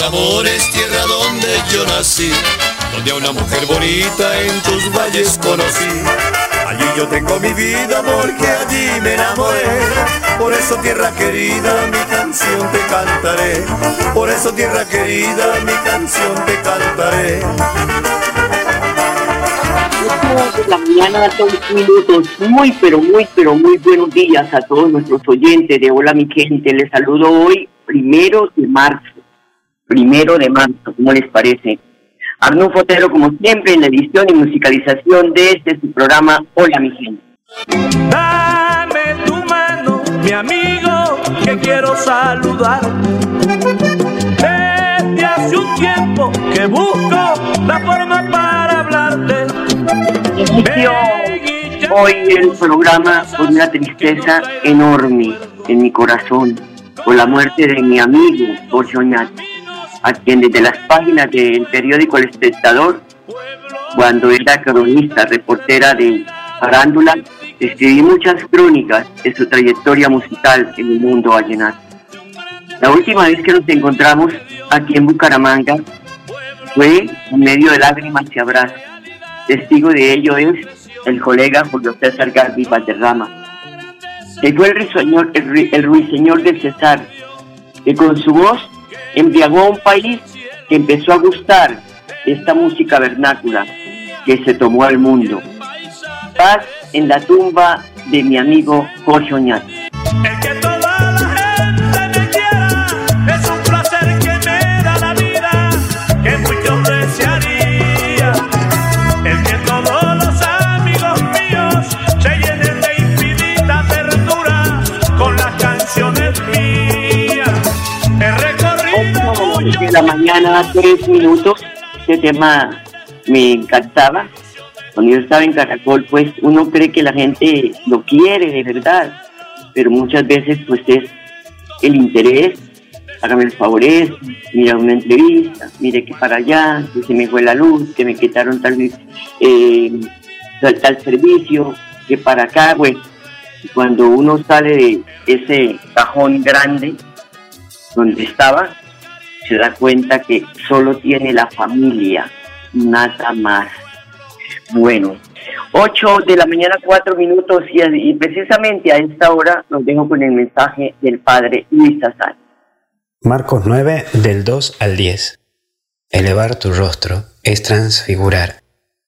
Mis amores, tierra donde yo nací, donde a una mujer bonita en tus valles conocí. Allí yo tengo mi vida porque allí me enamoré. Por eso tierra querida, mi canción te cantaré. Por eso tierra querida, mi canción te cantaré. La mañana, dos minutos. Muy, pero muy, pero muy buenos días a todos nuestros oyentes de Hola mi gente. Les saludo hoy, primero de marzo. Primero de marzo, ¿cómo les parece? Arnulfo Fotero, como siempre, en la edición y musicalización de este su programa Hola mi gente. Dame tu mano, mi amigo, que quiero saludar. Desde hace un tiempo que busco la forma para hablarte. Inicio hoy el programa con una tristeza enorme en mi corazón por la muerte de mi amigo Jorge Oñate, a quien desde las páginas del periódico El Espectador, cuando era cronista, reportera de farándula, escribí muchas crónicas de su trayectoria musical en el mundo vallenato. La última vez que nos encontramos aquí en Bucaramanga fue en medio de lágrimas y abrazos. Testigo de ello es el colega Julio César Garbi Valderrama. Él fue el ruiseñor, el, el ruiseñor del César, que con su voz embriagó a un país que empezó a gustar esta música vernácula que se tomó al mundo. Paz en la tumba de mi amigo Jorge Oñate. La mañana, tres minutos. Este tema me encantaba. Cuando yo estaba en Caracol, pues uno cree que la gente lo quiere de verdad, pero muchas veces pues es el interés. Hágame el favor, mira una entrevista, mire que para allá, que se me fue la luz, que me quitaron tal, eh, tal, tal servicio, que para acá, pues cuando uno sale de ese cajón grande donde estaba, se da cuenta que solo tiene la familia, nada más. Bueno, 8 de la mañana, 4 minutos, y, precisamente a esta hora nos dejo con el mensaje del padre Luis Azar. Marcos 9 del 2 al 10. Elevar tu rostro es transfigurar.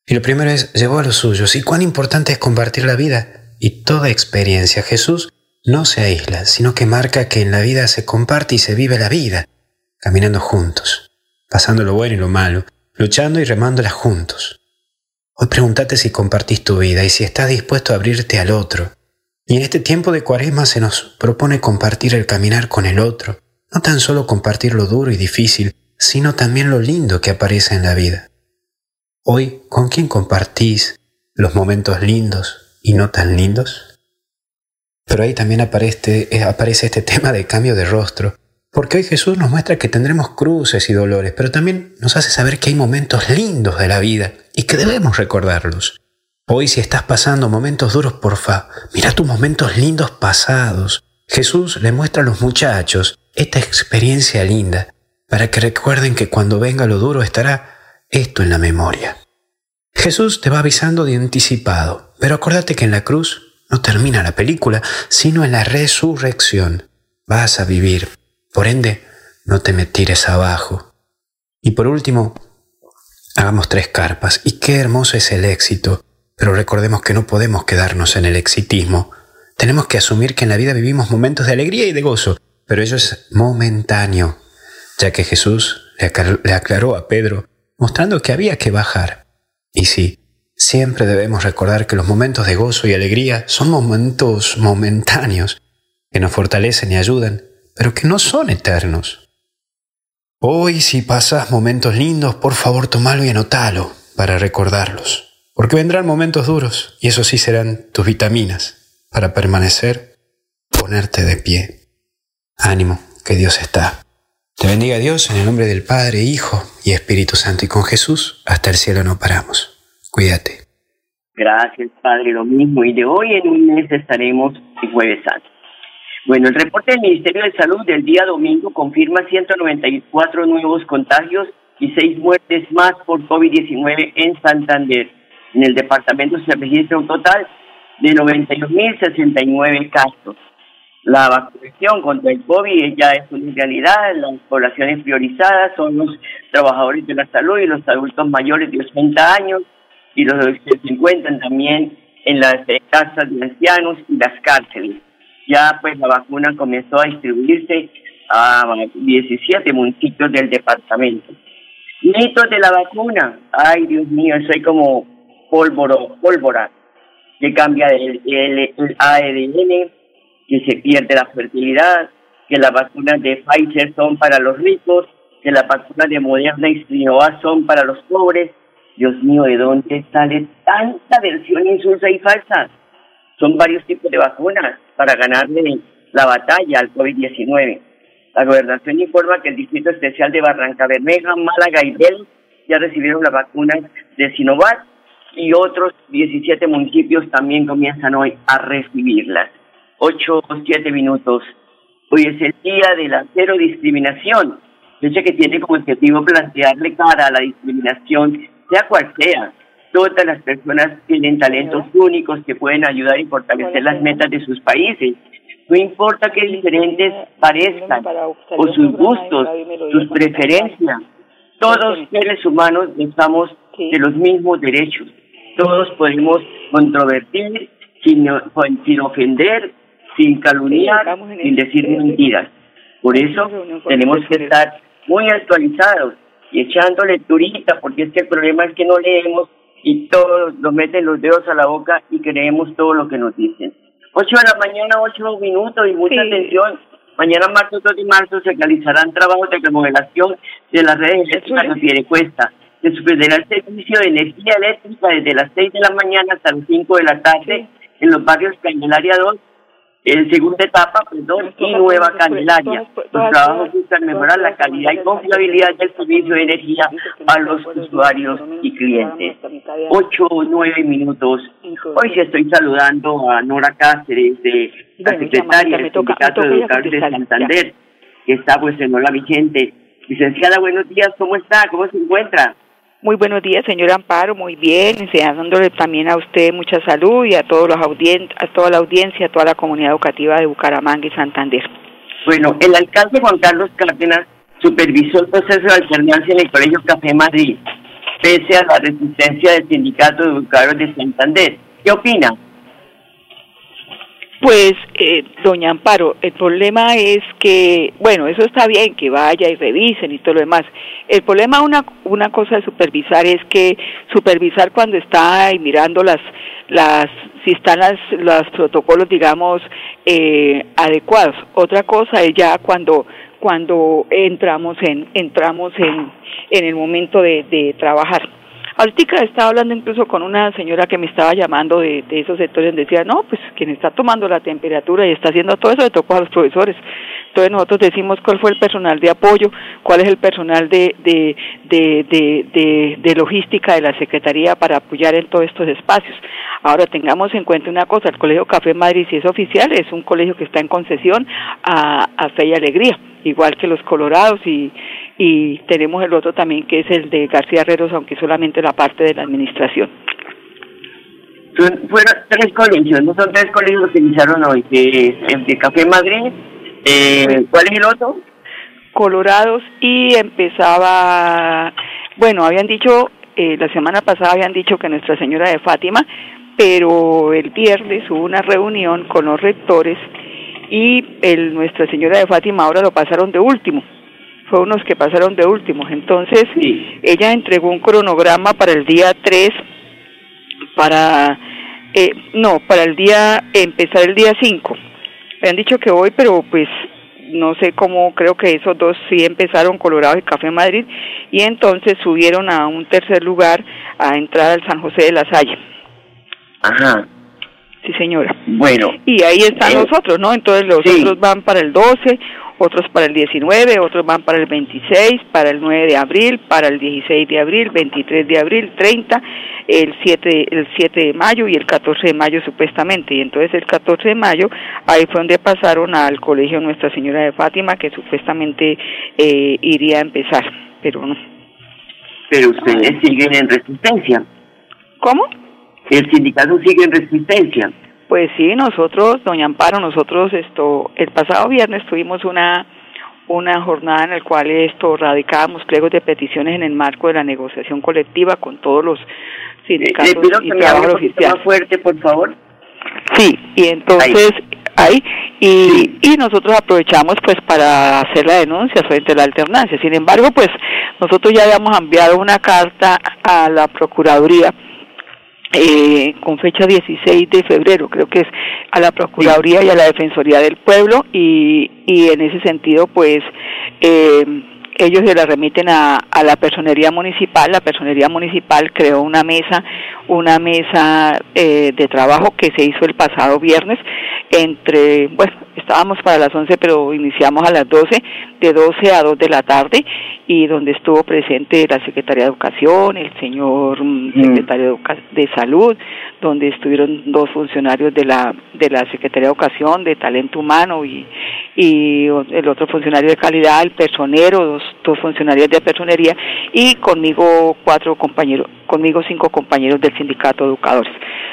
Y lo primero es llevó a los suyos. Y cuán importante es compartir la vida y toda experiencia. Jesús no se aísla, sino que marca que en la vida se comparte y se vive la vida, caminando juntos, pasando lo bueno y lo malo, luchando y remándola juntos. Hoy pregúntate si compartís tu vida y si estás dispuesto a abrirte al otro. Y en este tiempo de cuaresma se nos propone compartir el caminar con el otro, no tan solo compartir lo duro y difícil, sino también lo lindo que aparece en la vida. Hoy, ¿con quién compartís los momentos lindos y no tan lindos? Pero ahí también aparece, eh, aparece este tema de cambio de rostro, porque hoy Jesús nos muestra que tendremos cruces y dolores, pero también nos hace saber que hay momentos lindos de la vida y que debemos recordarlos. Hoy si estás pasando momentos duros, porfa, mira tus momentos lindos pasados. Jesús le muestra a los muchachos esta experiencia linda para que recuerden que cuando venga lo duro estará esto en la memoria. Jesús te va avisando de anticipado, pero acuérdate que en la cruz no termina la película, sino en la resurrección. Vas a vivir, Por ende, no te me tires abajo. Y por último, hagamos tres carpas. Y qué hermoso es el éxito. Pero recordemos que no podemos quedarnos en el exitismo. Tenemos que asumir que en la vida vivimos momentos de alegría y de gozo, pero eso es momentáneo, ya que Jesús le aclaró a Pedro, mostrando que había que bajar. Y sí, siempre debemos recordar que los momentos de gozo y alegría son momentos momentáneos, que nos fortalecen y ayudan, pero que no son eternos. Hoy si pasas momentos lindos, por favor tomalo y anotalo para recordarlos, porque vendrán momentos duros y eso sí serán tus vitaminas para permanecer, ponerte de pie. Ánimo, que Dios está. Te bendiga Dios en el nombre del Padre, Hijo y Espíritu Santo y con Jesús hasta el cielo no paramos. Cuídate. Gracias, Padre, lo mismo. Y de hoy en un mes estaremos en Jueves Santo. Bueno, el reporte del Ministerio de Salud del día domingo confirma 194 nuevos contagios y seis muertes más por COVID-19 en Santander. En el departamento se registra un total de 91.069 casos. La vacunación contra el COVID ya es una realidad. Las poblaciones priorizadas son los trabajadores de la salud y los adultos mayores de 80 años y los que se encuentran también en las casas de ancianos y las cárceles. Ya pues la vacuna comenzó a distribuirse a 17 municipios del departamento. Mitos de la vacuna. Ay, Dios mío, soy como pólvora, pólvora que cambia el, el, el ARN que se pierde la fertilidad, que las vacunas de Pfizer son para los ricos, que las vacunas de Moderna y Sinovac son para los pobres. Dios mío, ¿de dónde sale tanta versión insulsa y falsa? Son varios tipos de vacunas para ganarle la batalla al COVID-19. La gobernación informa que el Distrito Especial de Barranca Bermeja, Málaga y Bel ya recibieron las vacunas de Sinovac y otros 17 municipios también comienzan hoy a recibirlas. 8 o 7 minutos. Hoy es el día de la cero discriminación, fecha que tiene como objetivo plantearle cara a la discriminación, sea cual sea. Todas las personas tienen talentos únicos que pueden ayudar y fortalecer las metas de sus países. No importa que diferentes parezcan, o sus gustos, sus preferencias, todos seres humanos estamos de los mismos derechos. Todos podemos controvertir sin, sin ofender, sin calumniar, sin decir mentiras. Por eso tenemos que estar muy actualizados y echando lecturita, porque es que el problema es que no leemos y todos nos meten los dedos a la boca y creemos todo lo que nos dicen. Ocho de la mañana, ocho minutos y mucha atención. Mañana, marzo 2 de marzo, se realizarán trabajos de remodelación de las redes eléctricas de Cuesta. Se suspenderá el servicio de energía eléctrica desde las 6 de la mañana hasta las 5 de la tarde en los barrios Candelaria 2 en segunda etapa, perdón, y Nueva Candelaria. Los trabajos buscan mejorar la calidad y confiabilidad del servicio de energía a los usuarios y clientes. Ocho o nueve minutos. Hoy sí estoy saludando a Nora Cáceres, de la secretaria del Sindicato de Educadores de Santander, que está pues en Hola Vicente. Licenciada, buenos días, ¿cómo está? ¿Cómo se encuentra? Muy buenos días, señor Amparo, muy bien, deseándole también a usted mucha salud y a, todos los a toda la audiencia, a toda la comunidad educativa de Bucaramanga y Santander. Bueno, el alcalde Juan Carlos Cárdenas supervisó el proceso de alternancia en el Colegio Café Madrid, pese a la resistencia del Sindicato de Educadores de Santander. ¿Qué opina? Pues, eh, doña Amparo, el problema es que, bueno, eso está bien, que vaya y revisen y todo lo demás. El problema, una, una cosa de supervisar es que supervisar cuando está ahí mirando las, las, si están las, los protocolos, digamos, eh, adecuados. Otra cosa es ya cuando, cuando entramos en, entramos en, en el momento de, de trabajar. Ahorita estaba hablando incluso con una señora que me estaba llamando de, esos sectores decía, no, pues quien está tomando la temperatura y está haciendo todo eso le tocó a los profesores. Entonces nosotros decimos cuál fue el personal de apoyo, cuál es el personal de, de, de, de, de logística de la Secretaría para apoyar en todos estos espacios. Ahora tengamos en cuenta una cosa, el Colegio Café Madrid, si es oficial, es un colegio que está en concesión a, a Fe y Alegría, igual que los Colorados y, y tenemos el otro también que es el de García Herreros, aunque solamente la parte de la administración. fueron tres colegios, no son tres colegios que iniciaron hoy, que el de Café Madrid, eh, ¿cuál es el otro? colorados y empezaba, bueno, habían dicho, eh, la semana pasada habían dicho que Nuestra Señora de Fátima, pero el viernes hubo una reunión con los rectores y el Nuestra Señora de Fátima ahora lo pasaron de último. Fue unos que pasaron de último. Entonces, ella entregó un cronograma para el día 3, para, eh, no, para el día, empezar el día 5. Me han dicho que hoy, pero pues no sé cómo, creo que esos dos sí empezaron, Colorado y Café Madrid, y entonces subieron a un tercer lugar a entrar al San José de la Salle. Ajá. Sí, señora. Bueno. Y ahí están Eh, los otros, ¿no? Entonces los sí. otros van para el 12, otros para el 19, otros van para el 26, para el 9 de abril, para el 16 de abril, 23 de abril, 30, el 7, el 7 de mayo y el 14 de mayo supuestamente. Y entonces el 14 de mayo ahí fue donde pasaron al colegio Nuestra Señora de Fátima que supuestamente eh, iría a empezar, pero no. Pero ustedes siguen en resistencia. ¿Cómo? El sindicato sigue en resistencia. Pues sí, nosotros, doña Amparo, nosotros esto, el pasado viernes tuvimos una una jornada en la cual esto radicábamos pliegos de peticiones en el marco de la negociación colectiva con todos los Eh, sindicatos Le pido y poquito oficiales. más fuerte, por favor. Sí, y entonces ahí y, y nosotros aprovechamos pues para hacer la denuncia frente a la alternancia. Sin embargo, pues nosotros ya habíamos enviado una carta a la Procuraduría eh, con fecha 16 de febrero, creo que es a la Procuraduría y a la Defensoría del Pueblo y, y en ese sentido pues eh, ellos se la remiten a, a la personería municipal, la personería municipal creó una mesa, una mesa eh, de trabajo que se hizo el pasado viernes entre, bueno, estábamos para las 11 pero iniciamos a las 12, de 12 a 2 de la tarde y donde estuvo presente la Secretaría de Educación, el señor mm, secretario de, Salud, donde estuvieron dos funcionarios de la de la Secretaría de Educación, de Talento Humano y y el otro funcionario de calidad, el personero, dos, dos funcionarios de personería y conmigo cuatro compañeros, conmigo cinco compañeros del sindicato de educadores.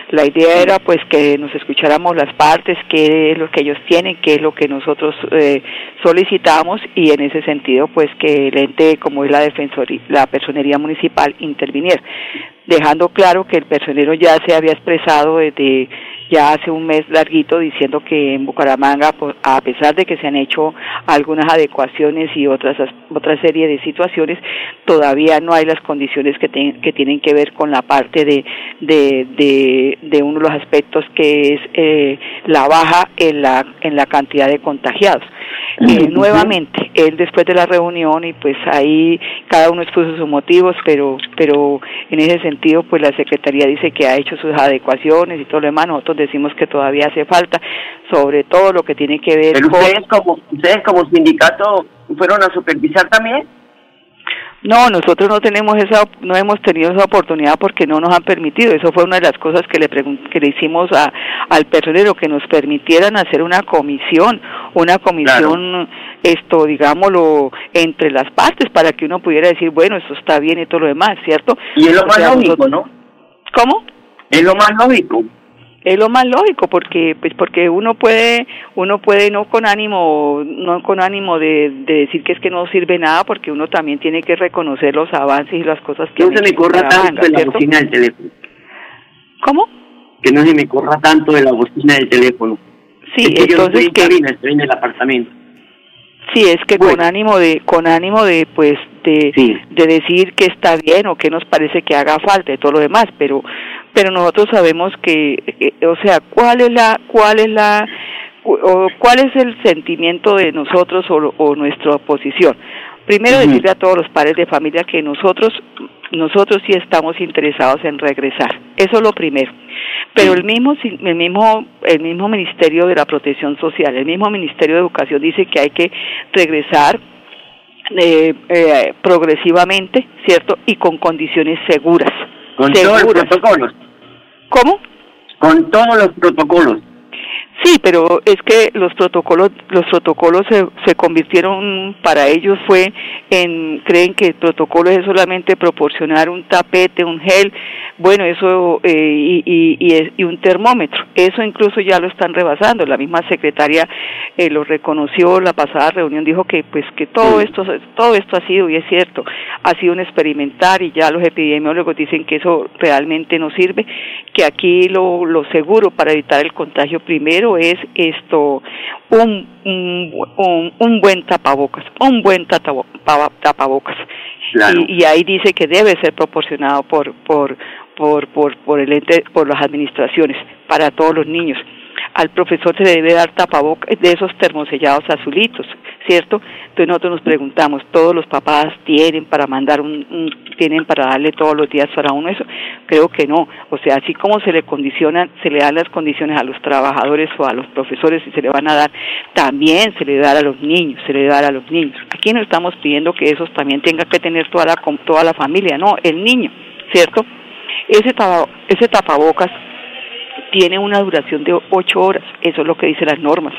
La idea era pues que nos escucháramos las partes, qué es lo que ellos tienen, qué es lo que nosotros eh, solicitamos y en ese sentido pues que el ente como es la defensoría, la personería municipal interviniera, dejando claro que el personero ya se había expresado desde ya hace un mes larguito diciendo que en Bucaramanga, pues, a pesar de que se han hecho algunas adecuaciones y otras as- otra serie de situaciones, todavía no hay las condiciones que, tienen que ver con la parte de, de, de, de uno de los aspectos que es eh, la baja en la, en la cantidad de contagiados. Eh, nuevamente, él después de la reunión y pues ahí cada uno expuso sus motivos, pero, pero en ese sentido pues la Secretaría dice que ha hecho sus adecuaciones y todo lo demás, nosotros decimos que todavía hace falta, sobre todo lo que tiene que ver Pero con... ustedes como ustedes como sindicato fueron a supervisar también. No, nosotros no tenemos esa, no hemos tenido esa oportunidad porque no nos han permitido. Eso fue una de las cosas que le que le hicimos a, al personero que nos permitieran hacer una comisión, una comisión, esto, digámoslo, entre las partes para que uno pudiera decir, bueno, eso está bien y todo lo demás, ¿cierto? Y es lo O más sea, lógico, nosotros- ¿no? ¿Cómo? Es lo más lógico. Es lo más lógico porque pues porque uno puede uno puede no con ánimo no con ánimo de, de decir que es que no sirve nada porque uno también tiene que reconocer los avances y las cosas que no se me corra tanto de la ¿cierto? bocina del teléfono. ¿Cómo? Que no se me corra tanto de la bocina del teléfono. Sí, Es que yo no entonces estoy en que cabina, estoy en el apartamento. sí es que con ánimo de con ánimo de pues de Sí. de decir que está bien o que nos parece que haga falta y todo lo demás, pero pero nosotros sabemos que eh, o sea, ¿cuál es la cuál es la o cuál es el sentimiento de nosotros o, o nuestra posición? Primero decirle a todos los padres de familia que nosotros nosotros sí estamos interesados en regresar. Eso es lo primero. Pero el mismo el mismo el mismo Ministerio de la Protección Social, el mismo Ministerio de Educación dice que hay que regresar eh, eh, progresivamente, ¿cierto? Y con condiciones seguras. Con todos los protocolos. ¿Cómo? Con todos los protocolos. Sí, pero es que los protocolos, los protocolos se, se convirtieron para ellos fue en creen que el protocolo es solamente proporcionar un tapete, un gel, bueno, eso eh, y, y, y, un termómetro. Eso incluso ya lo están rebasando. La misma secretaria eh, lo reconoció la pasada reunión, dijo que pues que todo esto todo esto ha sido y es cierto, ha sido un experimentar y ya los epidemiólogos dicen que eso realmente no sirve, que aquí lo, lo seguro para evitar el contagio primero es esto, un, un, un, buen tapabocas, un buen tapabocas. Y, y, ahí dice que debe ser proporcionado por, por, por, por, por, el ente, por las administraciones para todos los niños al profesor se le debe dar tapabocas de esos termosellados azulitos, ¿cierto? Entonces nosotros nos preguntamos, ¿todos los papás tienen para mandar un, tienen para darle todos los días para uno eso? Creo que no. O sea, así como se le condicionan, se le dan las condiciones a los trabajadores o a los profesores y se le van a dar, también se le da a los niños, se le da a los niños. Aquí no estamos pidiendo que esos también tengan que tener toda la, toda la familia, no, el niño, ¿cierto? Ese, ese tapabocas tiene una duración de ocho horas, eso es lo que dicen las normas.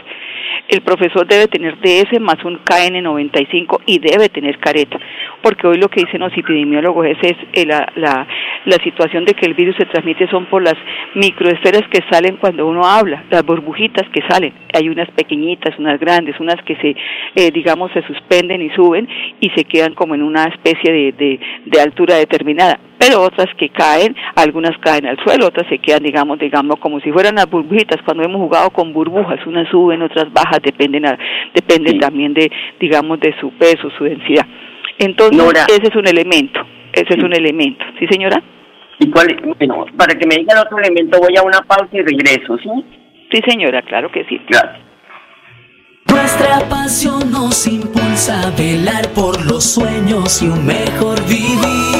El profesor debe tener DS más un KN95 y debe tener careta, porque hoy lo que dicen los epidemiólogos es, es eh, la, la, la situación de que el virus se transmite son por las microesferas que salen cuando uno habla, las burbujitas que salen. Hay unas pequeñitas, unas grandes, unas que se, eh, digamos, se suspenden y suben y se quedan como en una especie de, de, de altura determinada pero otras que caen, algunas caen al suelo, otras se quedan, digamos, digamos, como si fueran las burbujitas, cuando hemos jugado con burbujas, unas suben, otras bajas, dependen, dependen también de, digamos, de su peso, su densidad. Entonces, ese es un elemento, ese es un elemento, ¿sí señora? ¿Y cuál, bueno, para que me diga el otro elemento voy a una pausa y regreso, ¿sí? Sí señora, claro que sí. Gracias. Nuestra pasión nos impulsa a velar por los sueños y un mejor vivir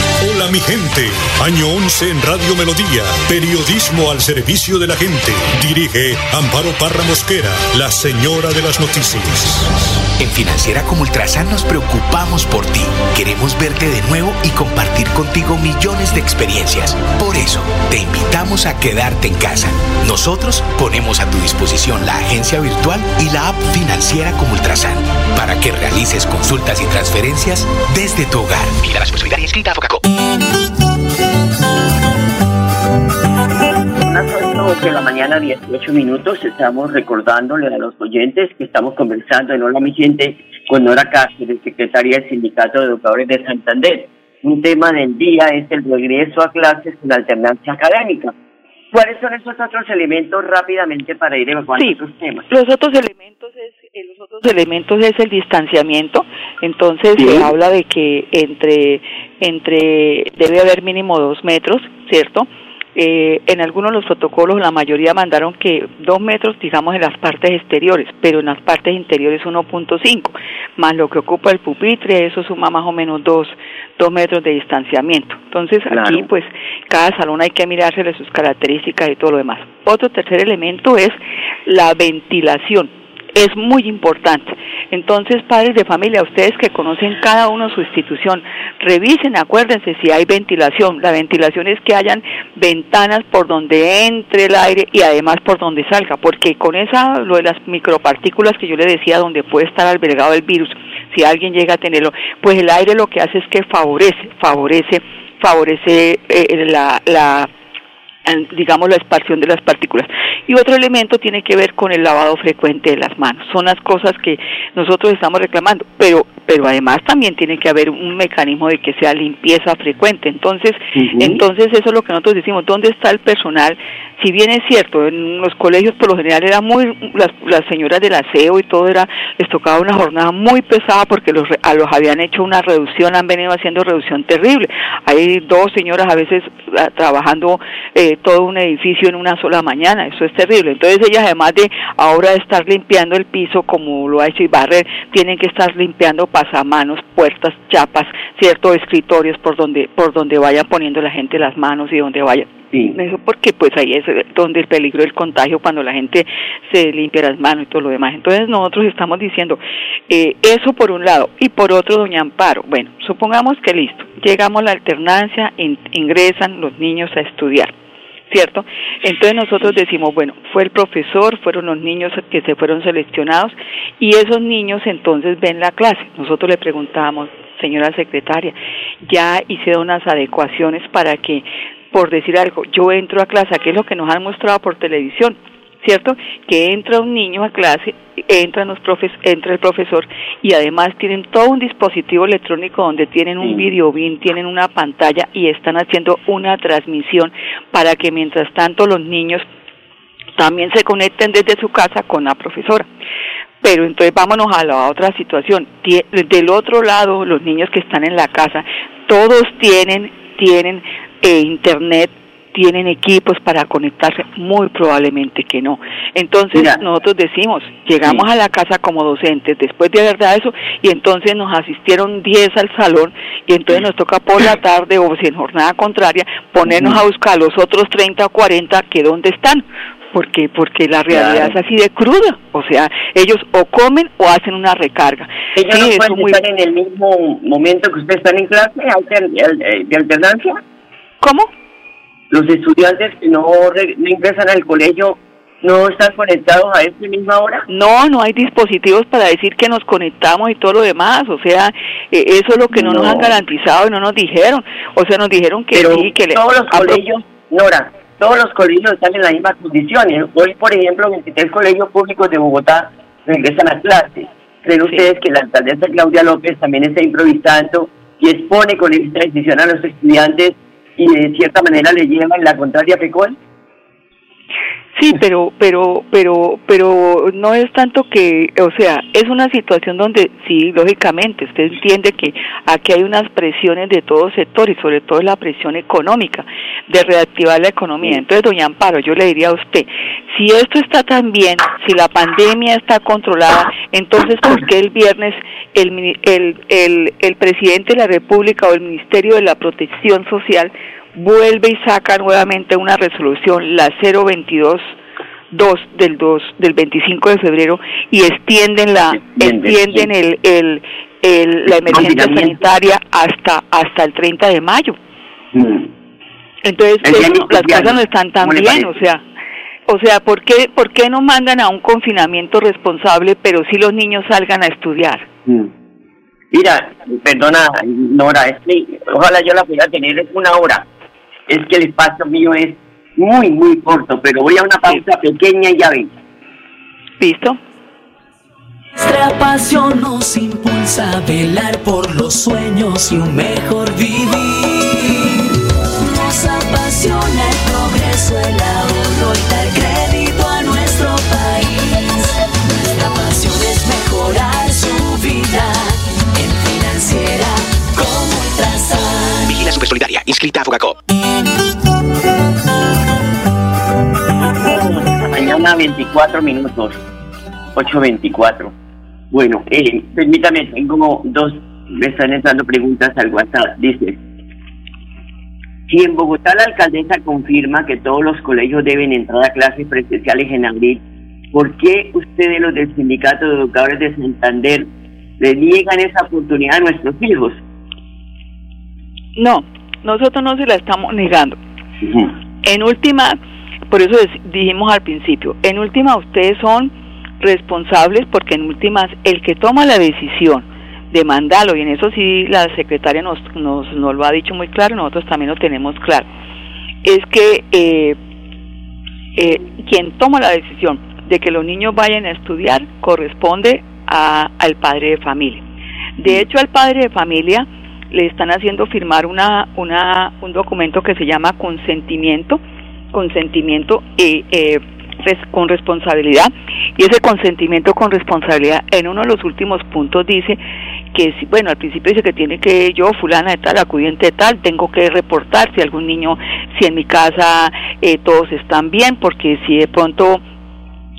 Hola mi gente. Año 11 en Radio Melodía. Periodismo al servicio de la gente. Dirige Amparo Parra Mosquera, la señora de las noticias. En Financiera como Ultrasan nos preocupamos por ti. Queremos verte de nuevo y compartir contigo millones de experiencias. Por eso, te invitamos a quedar en casa. Nosotros ponemos a tu disposición la agencia virtual y la app financiera como Ultrasan para que realices consultas y transferencias desde tu hogar. Mira la responsabilidad inscrita a Focaco. 8 de la mañana, 18 minutos, estamos recordándole a los oyentes que estamos conversando en Hola mi gente con Nora Cáceres, secretaria del Sindicato de Educadores de Santander. Un tema del día es el regreso a clases con alternancia académica. ¿Cuáles son esos otros elementos rápidamente para ir evacuando Sí, esos temas? Los otros elementos es eh, los otros elementos es el distanciamiento. Entonces Sí. se habla de que entre entre debe haber mínimo dos metros, ¿cierto? Eh, en algunos de los protocolos la mayoría mandaron que dos metros, digamos, en las partes exteriores, pero en las partes interiores 1.5, más lo que ocupa el pupitre, eso suma más o menos dos, dos metros de distanciamiento. Entonces aquí, pues, cada salón hay que mirársele sus características y todo lo demás. Otro tercer elemento es la ventilación es muy importante. Entonces, padres de familia, ustedes que conocen cada uno su institución, revisen, acuérdense si hay ventilación. La ventilación es que hayan ventanas por donde entre el aire y además por donde salga, porque con esa, lo de las micropartículas que yo le decía, donde puede estar albergado el virus, si alguien llega a tenerlo, pues el aire lo que hace es que favorece, favorece, favorece eh, la, la eh, digamos la expansión de las partículas. Y otro elemento tiene que ver con el lavado frecuente de las manos. Son las cosas que nosotros estamos reclamando, pero pero además también tiene que haber un mecanismo de que sea limpieza frecuente. Entonces, entonces eso es lo que nosotros decimos, ¿dónde está el personal si bien es cierto, en los colegios por lo general era muy, las, las señoras del aseo y todo era, les tocaba una jornada muy pesada porque los, a los habían hecho una reducción, han venido haciendo reducción terrible. Hay dos señoras a veces ah, trabajando eh, todo un edificio en una sola mañana, eso es terrible. Entonces ellas además de ahora estar limpiando el piso como lo ha hecho Ibarre, tienen que estar limpiando pasamanos, puertas, chapas, ciertos escritorios por donde, por donde vaya poniendo la gente las manos y donde vaya Sí. eso porque pues ahí es donde el peligro del contagio cuando la gente se limpia las manos y todo lo demás. Entonces nosotros estamos diciendo eh, eso por un lado y por otro, doña Amparo, bueno, supongamos que listo, llegamos a la alternancia, in- ingresan los niños a estudiar. ¿Cierto? Entonces nosotros decimos, bueno, fue el profesor, fueron los niños que se fueron seleccionados y esos niños entonces ven la clase. Nosotros le preguntábamos, señora secretaria, ya hice unas adecuaciones para que por decir algo, yo entro a clase, que es lo que nos han mostrado por televisión, ¿cierto? Que entra un niño a clase, entran los profes, entra el profesor y además tienen todo un dispositivo electrónico donde tienen un Sí. video bin, tienen una pantalla y están haciendo una transmisión para que mientras tanto los niños también se conecten desde su casa con la profesora. Pero entonces vámonos a la otra situación. Del otro lado, los niños que están en la casa, todos tienen, tienen eh, internet, tienen equipos para conectarse, muy probablemente que no. Entonces Mira. nosotros decimos, llegamos Sí. a la casa como docentes, después de haber dado eso, y entonces nos asistieron 10 al salón, y entonces nos toca por la tarde o si en jornada contraria, ponernos a buscar los otros 30 o 40 que dónde están. Porque, porque la realidad Claro. es así de cruda, o sea, ellos o comen o hacen una recarga. Ellos Sí, no eso pueden muy- estar en el mismo momento que ustedes están en clase eh, de alternancia. ¿Cómo? Los estudiantes que no, re- no ingresan al colegio no están conectados a esta misma hora. No, no hay dispositivos para decir que nos conectamos y todo lo demás. O sea, eh, eso es lo que no, nos No. han garantizado y no nos dijeron. O sea, nos dijeron que Pero sí, que le- todos los colegios, Nora, todos los colegios están en las mismas condiciones. Hoy, por ejemplo, 23 colegios públicos de Bogotá regresan a clase. ¿Creen Sí. ustedes que la alcaldesa Claudia López también está improvisando y expone con esta decisión a los estudiantes y de cierta manera le lleva en la contraria a? Sí, pero, pero, pero, pero no es tanto que, o sea, es una situación donde sí, lógicamente, usted entiende que aquí hay unas presiones de todo sector y sobre todo la presión económica de reactivar la economía. Entonces, doña Amparo, yo le diría a usted, si esto está tan bien, si la pandemia está controlada, entonces ¿por qué el viernes el, el, el, el presidente de la República o el Ministerio de la Protección Social vuelve y saca nuevamente una resolución, la 022 2 del 2 del 25 de febrero y extienden la Extienden, el, el, el- la emergencia sanitaria hasta hasta el 30 de mayo. Mm. Entonces, eso no- las cosas no están tan ¿cómo le bien, o sea, o sea, ¿por qué por qué no mandan a un confinamiento responsable, pero si los niños salgan a estudiar? Mm. Mira, perdona, Nora, es que ojalá yo la pudiera tener una hora. Es que el espacio mío es muy, muy corto, pero voy a una pausa pequeña y ya ven. ¿Listo? Nuestra pasión nos impulsa a velar por los sueños y un mejor vivir. Nos apasiona el progreso, el ahorro y dar crédito a nuestro país. Nuestra pasión es mejorar su vida en financiera como Ultrasan. Vigila Supersolidaria, inscrita a Fogacop. Mañana 24 minutos, 8.24. Bueno, eh, permítame, tengo dos, me están entrando preguntas al WhatsApp. Dice, si en Bogotá la alcaldesa confirma que todos los colegios deben entrar a clases presenciales en abril, ¿por qué ustedes, los del Sindicato de Educadores de Santander, le niegan esa oportunidad a nuestros hijos? No, nosotros no se la estamos negando. En última, por eso es- dijimos al principio, en última ustedes son responsables porque en últimas el que toma la decisión de mandarlo, y en eso sí la secretaria nos, nos, nos lo ha dicho muy claro, nosotros también lo tenemos claro, es que eh, eh, quien toma la decisión de que los niños vayan a estudiar corresponde a- al padre de familia. De hecho, al padre de familia le están haciendo firmar una, una, un documento que se llama consentimiento consentimiento eh, eh, con responsabilidad y ese consentimiento con responsabilidad en uno de los últimos puntos dice que bueno, al principio dice que tiene que yo, fulana de tal, acudiente de tal, tengo que reportar si algún niño, si en mi casa eh, todos están bien, porque si de pronto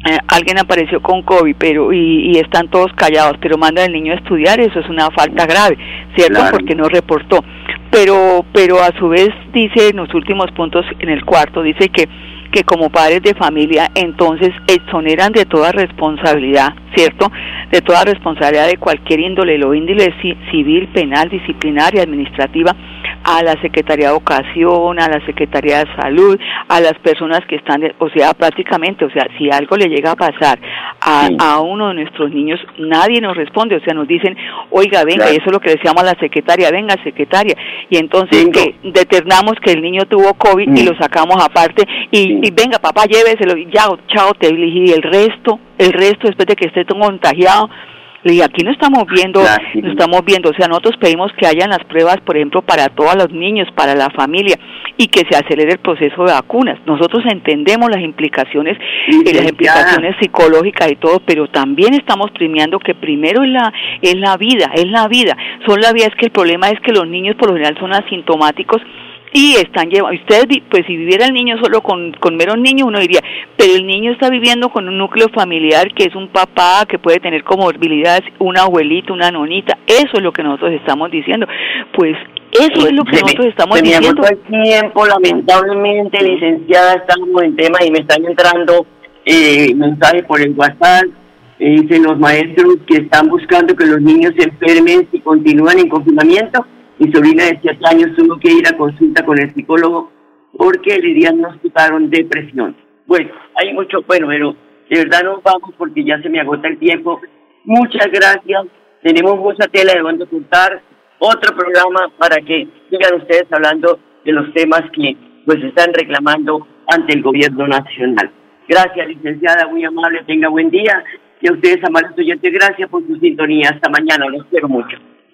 eh, alguien apareció con COVID pero y, están todos callados, pero manda al niño a estudiar, eso es una falta grave, ¿cierto? Porque no reportó. Pero, pero a su vez dice en los últimos puntos, en el cuarto, dice que que como padres de familia entonces exoneran de toda responsabilidad, ¿cierto? De toda responsabilidad de cualquier índole, lo índole civil, penal, disciplinaria, administrativa, a la Secretaría de Educación, a la Secretaría de Salud, a las personas que están, o sea, prácticamente, o sea, si algo le llega a pasar a, a uno de nuestros niños, nadie nos responde, o sea, nos dicen, oiga, venga, y eso es lo que decíamos a la secretaria, venga, secretaria, y entonces que determinamos que el niño tuvo COVID y mm. lo sacamos aparte, y, y venga, papá, lléveselo, y ya, chao, te elegí, y el resto, el resto, después de que esté contagiado, y aquí no estamos viendo, no estamos viendo, o sea, nosotros pedimos que hayan las pruebas, por ejemplo, para todos los niños, para la familia, y que se acelere el proceso de vacunas. Nosotros entendemos las implicaciones, y las implicaciones psicológicas y todo, pero también estamos premiando que primero es la, es la vida, es la vida. Son la vida, es que el problema es que los niños por lo general son asintomáticos y están llevando, usted, pues si viviera el niño solo con, con meros niños, uno diría, pero el niño está viviendo con un núcleo familiar que es un papá que puede tener comorbilidades, una abuelita, una nonita, eso es lo que nosotros estamos diciendo. Pues eso es lo que nosotros estamos se diciendo. Me el tiempo, lamentablemente, licenciada, estamos en tema y me están entrando eh, mensajes por el WhatsApp. Eh, dicen los maestros que están buscando que los niños se enfermen si continúan en confinamiento mi sobrina de 7 años tuvo que ir a consulta con el psicólogo porque le diagnosticaron depresión. Bueno, hay mucho, bueno, pero de verdad no vamos porque ya se me agota el tiempo. Muchas gracias. Tenemos mucha tela de donde contar. Otro programa para que sigan ustedes hablando de los temas que pues están reclamando ante el gobierno nacional. Gracias, licenciada, muy amable, tenga buen día. Y a ustedes, amables oyentes, gracias por su sintonía. Hasta mañana, los quiero mucho.